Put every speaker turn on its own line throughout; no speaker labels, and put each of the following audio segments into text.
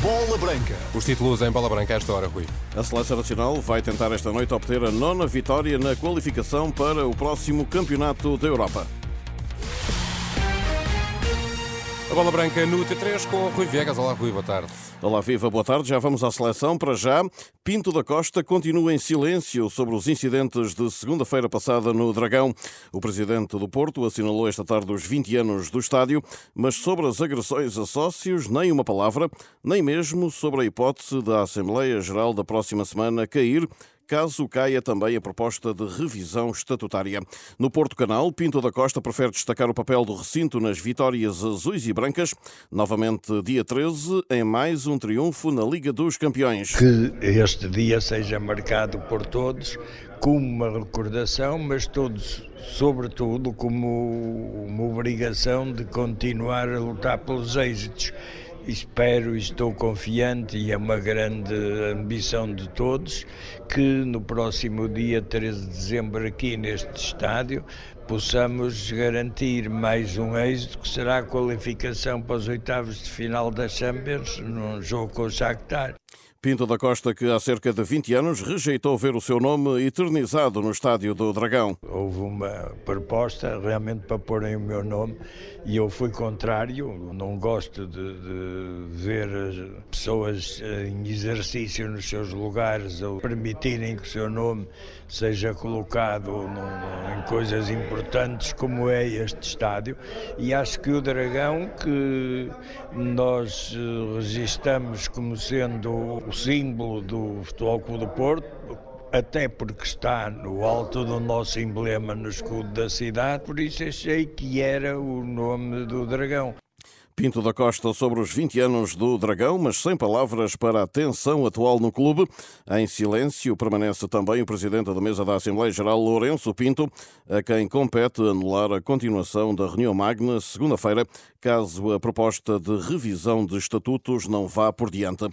Bola Branca.
Os títulos em bola branca a esta hora, Rui.
A Seleção Nacional vai tentar esta noite obter a nona vitória na qualificação para o próximo Campeonato da Europa.
A bola branca no T3 com o Rui Viegas. Olá, Rui, boa tarde.
Olá, viva, boa tarde. Já vamos à seleção. Para já, Pinto da Costa continua em silêncio sobre os incidentes de segunda-feira passada no Dragão. O presidente do Porto assinalou esta tarde os 20 anos do estádio, mas sobre as agressões a sócios, nem uma palavra, nem mesmo sobre a hipótese da Assembleia Geral da próxima semana cair caso caia também a proposta de revisão estatutária. No Porto Canal, Pinto da Costa prefere destacar o papel do recinto nas vitórias azuis e brancas, novamente dia 13, em mais um triunfo na Liga dos Campeões.
Que este dia seja marcado por todos como uma recordação, mas todos, sobretudo, como uma obrigação de continuar a lutar pelos êxitos espero e estou confiante, e é uma grande ambição de todos, que no próximo dia 13 de dezembro, aqui neste estádio, possamos garantir mais um êxito, que será a qualificação para os oitavos de final da Champions, num jogo com o Shakhtar.
Pinto da Costa, que há cerca de 20 anos rejeitou ver o seu nome eternizado no Estádio do Dragão.
Houve uma proposta realmente para porem o meu nome e eu fui contrário. Não gosto de, de ver pessoas em exercício nos seus lugares ou permitirem que o seu nome seja colocado num, coisas importantes como é este estádio. E acho que o Dragão, que nós eh, registamos como sendo o símbolo do Futebol Clube do Porto, até porque está no alto do nosso emblema no escudo da cidade, por isso achei que era o nome do dragão.
Pinto da Costa sobre os 20 anos do Dragão, mas sem palavras para a tensão atual no clube. Em silêncio permanece também o presidente da mesa da Assembleia Geral, Lourenço Pinto, a quem compete anular a continuação da reunião magna segunda-feira, caso a proposta de revisão de estatutos não vá por diante.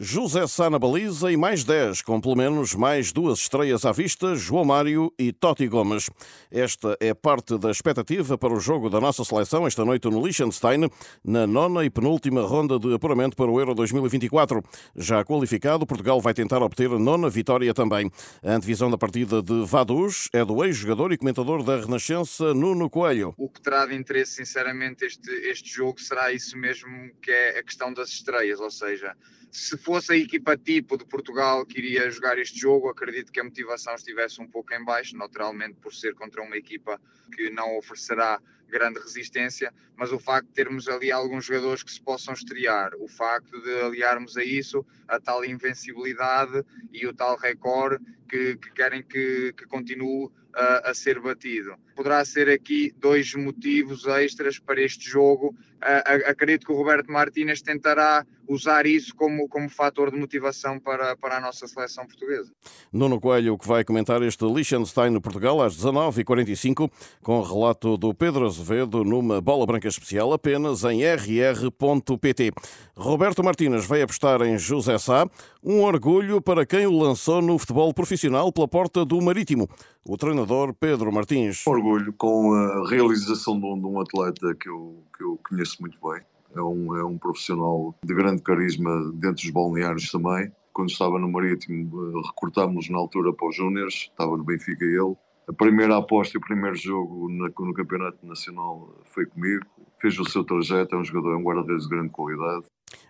José Sá na baliza e mais 10, com pelo menos mais duas estreias à vista, João Mário e Totti Gomes. Esta é parte da expectativa para o jogo da nossa seleção esta noite no Liechtenstein, na nona e penúltima ronda de apuramento para o Euro 2024. Já qualificado, Portugal vai tentar obter a nona vitória também. A antevisão da partida de Vaduz é do ex-jogador e comentador da Renascença, Nuno Coelho.
O que terá de interesse, sinceramente, este, este jogo será isso mesmo que é a questão das estreias, ou seja, se fosse a equipa tipo de Portugal que iria jogar este jogo, acredito que a motivação estivesse um pouco em baixo, naturalmente por ser contra uma equipa que não oferecerá grande resistência, mas o facto de termos ali alguns jogadores que se possam estrear, o facto de aliarmos a isso a tal invencibilidade e o tal recorde que, que querem que, que continue a, a ser batido. Poderá ser aqui dois motivos extras para este jogo. Acredito que o Roberto Martínez tentará usar isso como, como fator de motivação para, para a nossa seleção portuguesa.
Nuno Coelho, que vai comentar este Liechtenstein no Portugal às 19h45, com o relato do Pedro Azevedo numa bola branca especial apenas em rr.pt. Roberto Martínez vai apostar em José Sá, um orgulho para quem o lançou no futebol profissional pela porta do Marítimo. O treinador Pedro Martins.
Orgulho com a realização de um atleta que eu, que eu conheço muito bem. É um, é um profissional de grande carisma dentro dos balneários também. Quando estava no Marítimo, recrutámos na altura para os Júniors, estava no Benfica ele. A primeira aposta e o primeiro jogo no, no Campeonato Nacional foi comigo. Fez o seu trajeto, é um jogador, é um guarda-redes de grande qualidade.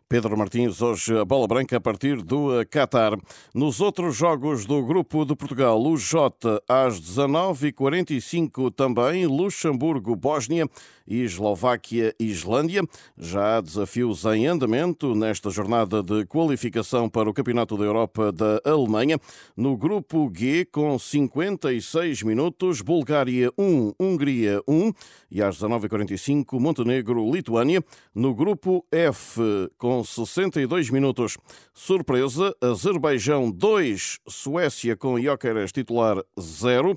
Pedro Martins, hoje a bola branca a partir do Qatar. Nos outros jogos do Grupo de Portugal, o J às 19h45 também, Luxemburgo, Bósnia e Eslováquia Islândia. Já há desafios em andamento nesta jornada de qualificação para o Campeonato da Europa da Alemanha. No Grupo G, com 56 minutos, Bulgária 1, Hungria 1 e às 19h45, Montenegro, Lituânia. No Grupo F, com com 62 minutos. Surpresa, Azerbaijão 2, Suécia com Jóqueres titular 0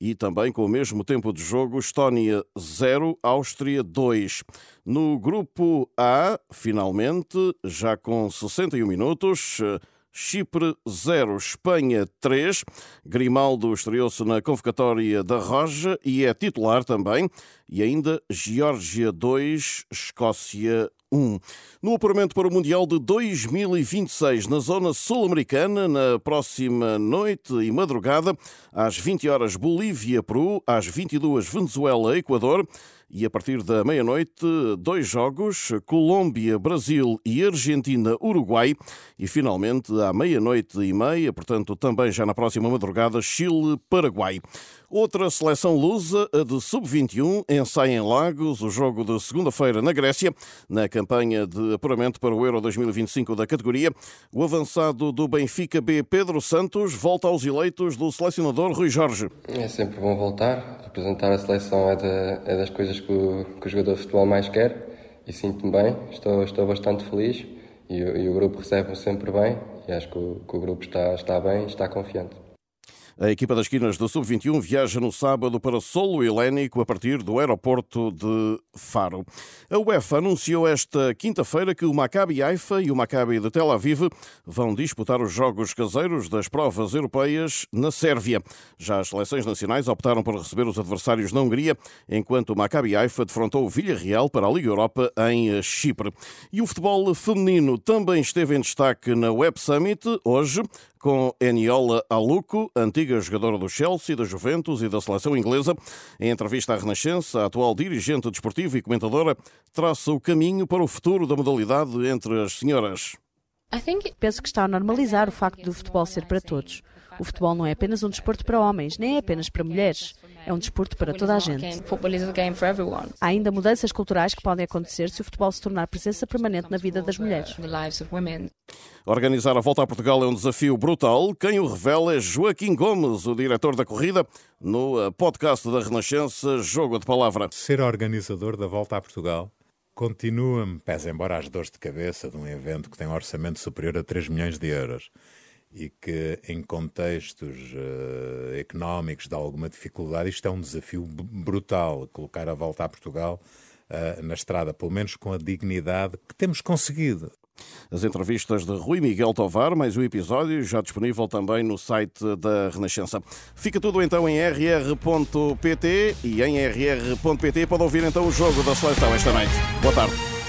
e também com o mesmo tempo de jogo, Estónia 0, Áustria 2. No grupo A, finalmente, já com 61 minutos, Chipre 0, Espanha 3. Grimaldo estreou-se na convocatória da Roja e é titular também. E ainda Geórgia 2, Escócia 1. No apuramento para o Mundial de 2026, na zona sul-americana, na próxima noite e madrugada, às 20 horas Bolívia, Peru, às 22 Venezuela, Equador, e a partir da meia-noite, dois jogos: Colômbia, Brasil e Argentina, Uruguai. E finalmente, à meia-noite e meia, portanto, também já na próxima madrugada, Chile, Paraguai. Outra seleção lusa, a de sub-21, ensaia em Lagos o jogo de segunda-feira na Grécia, na campanha de apuramento para o Euro 2025 da categoria. O avançado do Benfica B, Pedro Santos, volta aos eleitos do selecionador Rui Jorge.
É sempre bom voltar. Representar a seleção é, de, é das coisas que o, que o, jogador de futebol mais quer e sinto-me bem. Estou, estou bastante feliz e, e o grupo recebe-me sempre bem e acho que o, que o grupo está, está bem e está confiante.
A equipa das esquinas do Sub-21 viaja no sábado para Solo Helénico a partir do aeroporto de Faro. A UEFA anunciou esta quinta-feira que o Maccabi Haifa e o Maccabi de Tel Aviv vão disputar os jogos caseiros das provas europeias na Sérvia. Já as seleções nacionais optaram por receber os adversários na Hungria, enquanto o Maccabi Haifa defrontou o Villarreal para a Liga Europa em Chipre. E o futebol feminino também esteve em destaque na Web Summit hoje, com Eniola Aluco, antiga jogadora do Chelsea, da Juventus e da seleção inglesa. Em entrevista à Renascença, a atual dirigente desportiva e comentadora traça o caminho para o futuro da modalidade entre as senhoras.
Penso que está a normalizar o facto do futebol ser para todos. O futebol não é apenas um desporto para homens, nem é apenas para mulheres. É um desporto para toda a gente. Há ainda mudanças culturais que podem acontecer se o futebol se tornar presença permanente na vida das mulheres.
Organizar a volta a Portugal é um desafio brutal. Quem o revela é Joaquim Gomes, o diretor da corrida, no eh, podcast da Renascença Jogo de Palavra.
Ser organizador da volta a Portugal continua-me, pese embora as dores de cabeça de um evento que tem um orçamento superior a 3 milhões de euros e que em contextos uh, económicos de alguma dificuldade, isto é um desafio brutal, colocar a volta a Portugal uh, na estrada, pelo menos com a dignidade que temos conseguido.
As entrevistas de Rui Miguel Tovar, mais um episódio, já disponível também no site da Renascença. Fica tudo então em rr.pt e em rr.pt pode ouvir então o jogo da seleção esta noite. Boa tarde.